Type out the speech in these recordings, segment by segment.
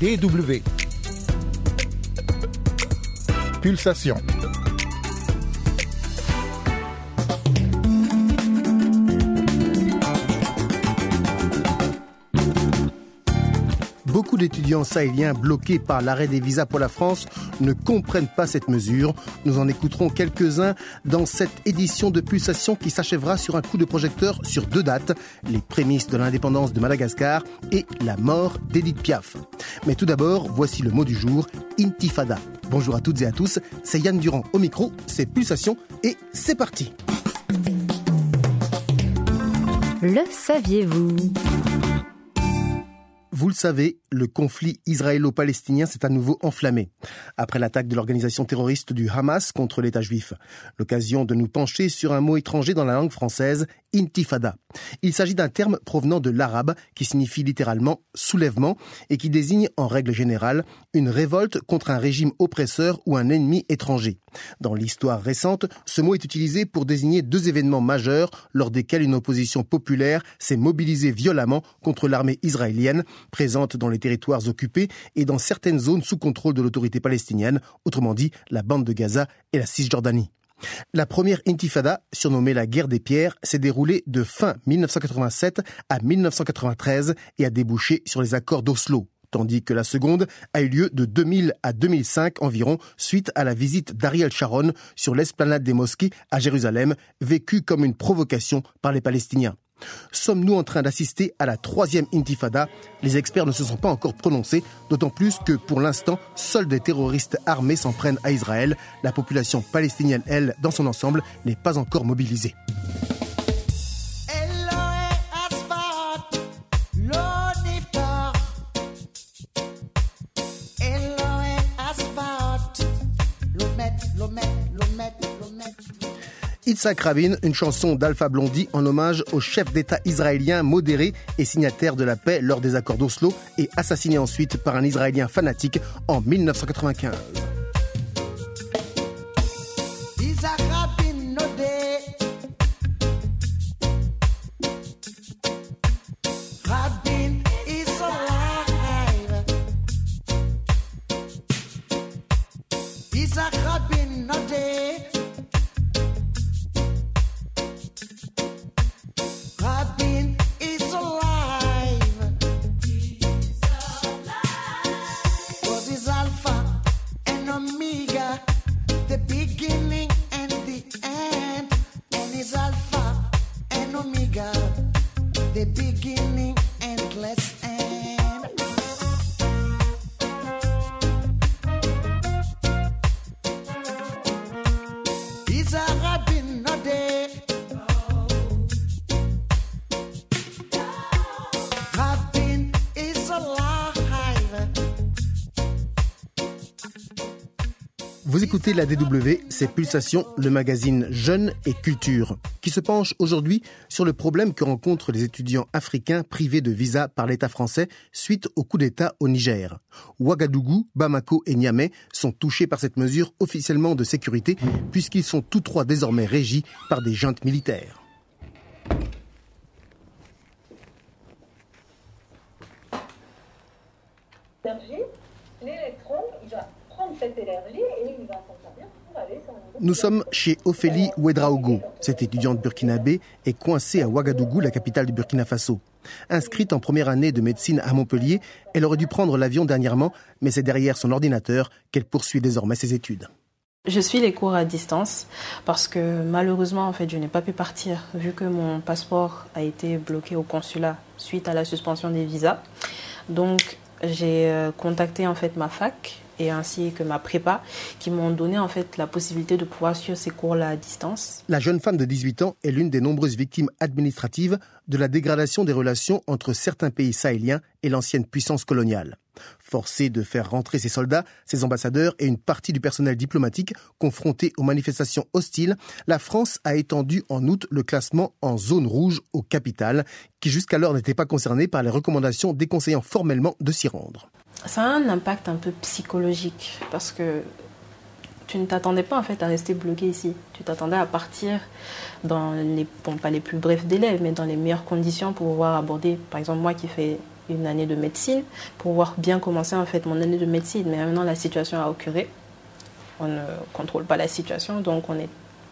DW. Pulsation. Beaucoup d'étudiants sahéliens bloqués par l'arrêt des visas pour la France ne comprennent pas cette mesure. Nous en écouterons quelques-uns dans cette édition de Pulsation qui s'achèvera sur un coup de projecteur sur deux dates, les prémices de l'indépendance de Madagascar et la mort d'Edith Piaf. Mais tout d'abord, voici le mot du jour, intifada. Bonjour à toutes et à tous, c'est Yann Durand au micro, c'est Pulsation et c'est parti. Le saviez-vous? Vous le savez, le conflit israélo-palestinien s'est à nouveau enflammé après l'attaque de l'organisation terroriste du Hamas contre l'État juif. L'occasion de nous pencher sur un mot étranger dans la langue française, intifada. Il s'agit d'un terme provenant de l'arabe qui signifie littéralement soulèvement et qui désigne en règle générale une révolte contre un régime oppresseur ou un ennemi étranger. Dans l'histoire récente, ce mot est utilisé pour désigner deux événements majeurs lors desquels une opposition populaire s'est mobilisée violemment contre l'armée israélienne présente dans les territoires occupés et dans certaines zones sous contrôle de l'autorité palestinienne, autrement dit la bande de Gaza et la Cisjordanie. La première intifada, surnommée la guerre des pierres, s'est déroulée de fin 1987 à 1993 et a débouché sur les accords d'Oslo, tandis que la seconde a eu lieu de 2000 à 2005 environ suite à la visite d'Ariel Sharon sur l'esplanade des mosquées à Jérusalem, vécue comme une provocation par les Palestiniens. Sommes-nous en train d'assister à la troisième intifada? Les experts ne se sont pas encore prononcés, d'autant plus que pour l'instant, seuls des terroristes armés s'en prennent à Israël. La population palestinienne, elle, dans son ensemble, n'est pas encore mobilisée. Itzhak Rabin, une chanson d'Alpha Blondie en hommage au chef d'État israélien modéré et signataire de la paix lors des accords d'Oslo et assassiné ensuite par un Israélien fanatique en 1995. Vous écoutez la DW, c'est Pulsation, le magazine Jeunes et Culture, qui se penche aujourd'hui sur le problème que rencontrent les étudiants africains privés de visa par l'État français suite au coup d'État au Niger. Ouagadougou, Bamako et Niamey sont touchés par cette mesure officiellement de sécurité, puisqu'ils sont tous trois désormais régis par des juntes militaires. L'électron, il va cette énergie et il va s'en servir pour aller sur Nous sommes chez Ophélie Ouedraogo. Cette étudiante burkinabé est coincée à Ouagadougou, la capitale du Burkina Faso. Inscrite en première année de médecine à Montpellier, elle aurait dû prendre l'avion dernièrement, mais c'est derrière son ordinateur qu'elle poursuit désormais ses études. Je suis les cours à distance parce que malheureusement en fait je n'ai pas pu partir vu que mon passeport a été bloqué au consulat suite à la suspension des visas. Donc j'ai euh, contacté en fait ma fac et ainsi que ma prépa qui m'ont donné en fait la possibilité de pouvoir suivre ces cours-là à distance. La jeune femme de 18 ans est l'une des nombreuses victimes administratives de la dégradation des relations entre certains pays sahéliens et l'ancienne puissance coloniale. Forcée de faire rentrer ses soldats, ses ambassadeurs et une partie du personnel diplomatique confrontés aux manifestations hostiles, la France a étendu en août le classement en zone rouge aux capitales, qui jusqu'alors n'étaient pas concernées par les recommandations déconseillant formellement de s'y rendre ça a un impact un peu psychologique parce que tu ne t'attendais pas en fait à rester bloqué ici. Tu t'attendais à partir dans les, bon, pas les plus brefs délais, mais dans les meilleures conditions pour pouvoir aborder, par exemple moi qui fais une année de médecine, pour pouvoir bien commencer en fait mon année de médecine. Mais maintenant la situation a occurré. On ne contrôle pas la situation, donc on est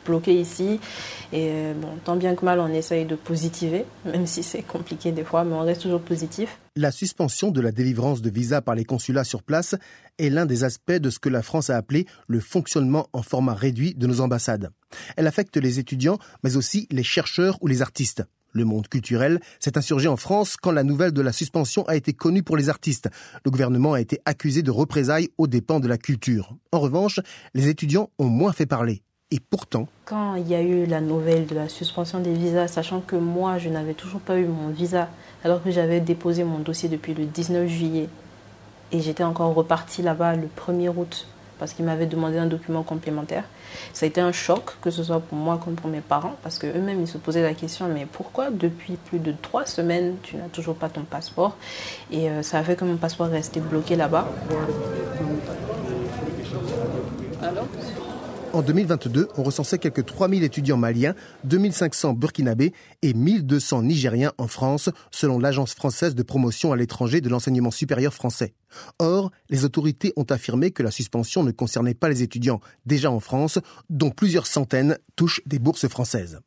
bloqué ici. Et euh, bon, tant bien que mal, on essaye de positiver, même si c'est compliqué des fois, mais on reste toujours positif. La suspension de la délivrance de visas par les consulats sur place est l'un des aspects de ce que la France a appelé le fonctionnement en format réduit de nos ambassades. Elle affecte les étudiants, mais aussi les chercheurs ou les artistes. Le monde culturel s'est insurgé en France quand la nouvelle de la suspension a été connue pour les artistes. Le gouvernement a été accusé de représailles aux dépens de la culture. En revanche, les étudiants ont moins fait parler. Et pourtant... Quand il y a eu la nouvelle de la suspension des visas, sachant que moi, je n'avais toujours pas eu mon visa, alors que j'avais déposé mon dossier depuis le 19 juillet, et j'étais encore reparti là-bas le 1er août, parce qu'ils m'avaient demandé un document complémentaire. Ça a été un choc, que ce soit pour moi comme pour mes parents, parce qu'eux-mêmes, ils se posaient la question, mais pourquoi depuis plus de trois semaines, tu n'as toujours pas ton passeport? Et euh, ça a fait que mon passeport restait bloqué là-bas. Alors en 2022, on recensait quelques 3000 étudiants maliens, 2500 burkinabés et 1200 nigériens en France, selon l'Agence française de promotion à l'étranger de l'enseignement supérieur français. Or, les autorités ont affirmé que la suspension ne concernait pas les étudiants déjà en France, dont plusieurs centaines touchent des bourses françaises.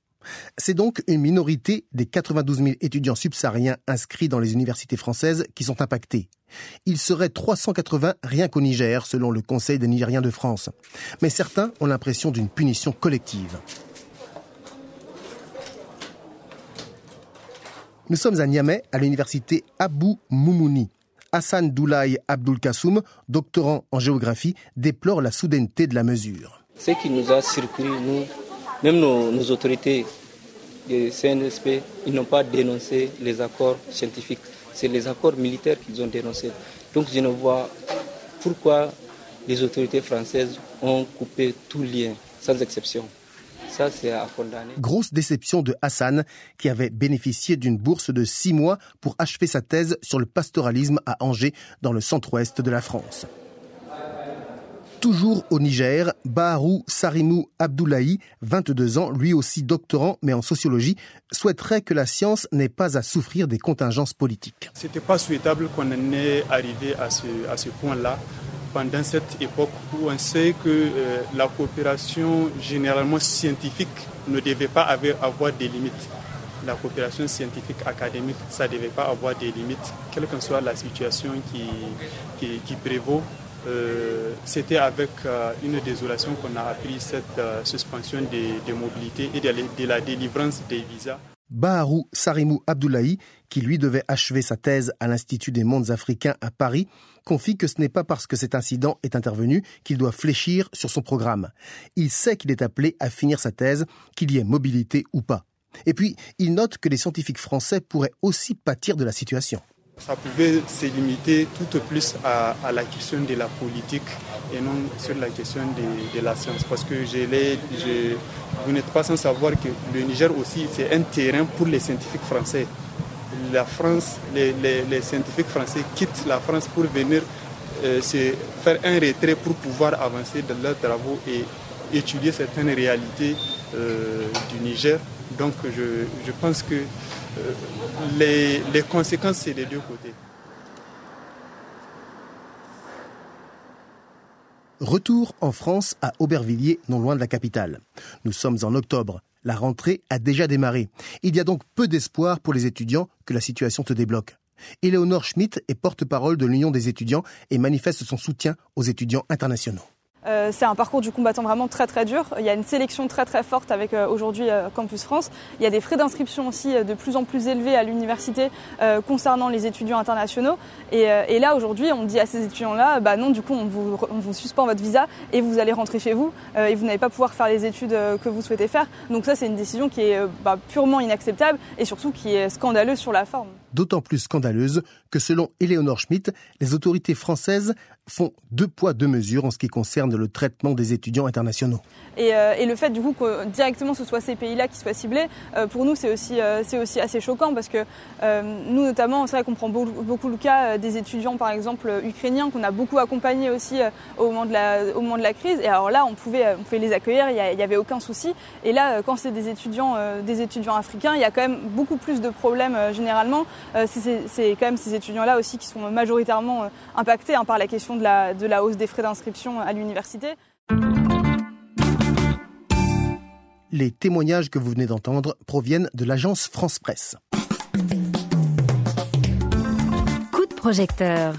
C'est donc une minorité des 92 000 étudiants subsahariens inscrits dans les universités françaises qui sont impactés. Il serait 380 rien qu'au Niger, selon le Conseil des Nigériens de France. Mais certains ont l'impression d'une punition collective. Nous sommes à Niamey, à l'université Abou Moumouni. Hassan Doulaye Abdul Kassoum, doctorant en géographie, déplore la soudaineté de la mesure. Ce qui nous a nous, même nos, autorités CNSP, ils n'ont pas dénoncé les accords scientifiques. C'est les accords militaires qu'ils ont dénoncés. Donc je ne vois pourquoi les autorités françaises ont coupé tout lien, sans exception. Ça, c'est à condamner. Grosse déception de Hassan, qui avait bénéficié d'une bourse de six mois pour achever sa thèse sur le pastoralisme à Angers, dans le centre-ouest de la France. Toujours au Niger, Baharou Sarimou Abdoulaye, 22 ans, lui aussi doctorant mais en sociologie, souhaiterait que la science n'ait pas à souffrir des contingences politiques. C'était pas souhaitable qu'on en ait arrivé à ce, à ce point-là pendant cette époque où on sait que euh, la coopération généralement scientifique ne devait pas avoir, des limites. La coopération scientifique académique, ça ne devait pas avoir des limites, quelle que soit la situation qui prévaut euh, c'était avec euh, une désolation qu'on a appris cette euh, suspension des, mobilités et de, la délivrance des visas. Baharou Sarimou Abdoulaye, qui lui devait achever sa thèse à l'Institut des mondes africains à Paris, confie que ce n'est pas parce que cet incident est intervenu qu'il doit fléchir sur son programme. Il sait qu'il est appelé à finir sa thèse, qu'il y ait mobilité ou pas. Et puis, il note que les scientifiques français pourraient aussi pâtir de la situation ça pouvait se limiter tout au plus à, la question de la politique et non sur la question de, la science. Parce que je vous n'êtes pas sans savoir que le Niger aussi, c'est un terrain pour les scientifiques français. La France, les, scientifiques français quittent la France pour venir euh, faire un retrait pour pouvoir avancer dans leurs travaux et étudier certaines réalités euh, du Niger. Donc je, pense que les, les conséquences, c'est des deux côtés. Retour en France à Aubervilliers, non loin de la capitale. Nous sommes en octobre. La rentrée a déjà démarré. Il y a donc peu d'espoir pour les étudiants que la situation se débloque. Éléonore Schmitt est porte-parole de l'Union des étudiants et manifeste son soutien aux étudiants internationaux. Euh, c'est un parcours du combattant vraiment très très dur. Il y a une sélection très très forte avec euh, aujourd'hui euh, Campus France. Il y a des frais d'inscription aussi de plus en plus élevés à l'université concernant les étudiants internationaux. Et, là aujourd'hui, on dit à ces étudiants-là, bah non, du coup, on vous, suspend votre visa et vous allez rentrer chez vous et vous n'allez pas pouvoir faire les études que vous souhaitez faire. Donc ça, c'est une décision qui est bah, purement inacceptable et surtout qui est scandaleuse sur la forme d'autant plus scandaleuse que selon Eleonore Schmidt, les autorités françaises font deux poids, deux mesures en ce qui concerne le traitement des étudiants internationaux. Et, euh, le fait du coup que directement ce soit ces pays-là qui soient ciblés, euh, pour nous c'est aussi, euh, aussi assez choquant parce que nous notamment, c'est vrai qu'on prend beaucoup, le cas des étudiants par exemple ukrainiens qu'on a beaucoup accompagnés aussi au, moment de la, au moment de la crise. Et alors là, on pouvait, on pouvait les accueillir, il n'y avait aucun souci. Et là, quand c'est des étudiants, des étudiants africains, il y a quand même beaucoup plus de problèmes généralement c'est quand même ces étudiants-là aussi qui sont majoritairement impactés hein, par la question de la, de la hausse des frais d'inscription à l'université. Les témoignages que vous venez d'entendre proviennent de l'agence France Presse. Coup de projecteur.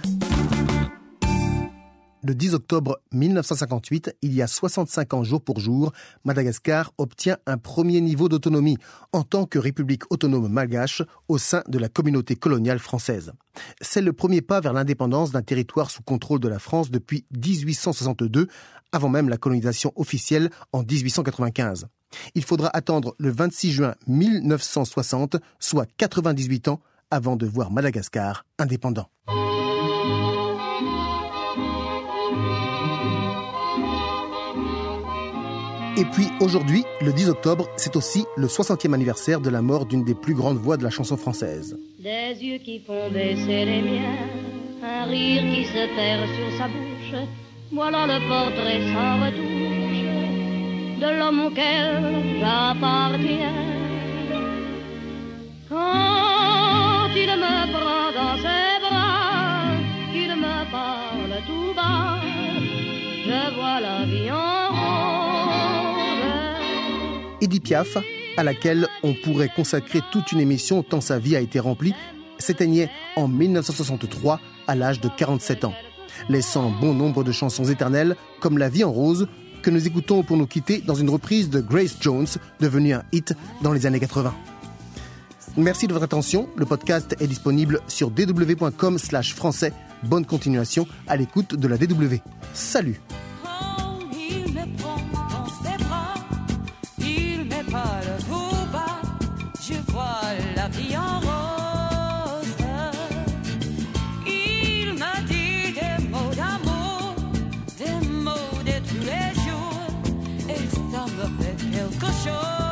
Le 10 octobre 1958, il y a 65 ans jour pour jour, Madagascar obtient un premier niveau d'autonomie en tant que république autonome malgache au sein de la communauté coloniale française. C'est le premier pas vers l'indépendance d'un territoire sous contrôle de la France depuis 1862, avant même la colonisation officielle en 1895. Il faudra attendre le 26 juin 1960, soit 98 ans, avant de voir Madagascar indépendant. Et puis aujourd'hui, le 10 octobre, c'est aussi le 60e anniversaire de la mort d'une des plus grandes voix de la chanson française. Des yeux qui font baisser les miens, un rire qui se perd sur sa bouche, voilà le portrait sans retouche de l'homme auquel j'appartiens. Quand il me prend dans ses bras, qu'il me parle tout bas, je vois la vie en Edith Piaf, à laquelle on pourrait consacrer toute une émission tant sa vie a été remplie, s'éteignait en 1963 à l'âge de 47 ans, laissant bon nombre de chansons éternelles comme La vie en rose que nous écoutons pour nous quitter dans une reprise de Grace Jones devenue un hit dans les années 80. Merci de votre attention. Le podcast est disponible sur dw.com français. Bonne continuation à l'écoute de la DW. Salut up that hill, cushion.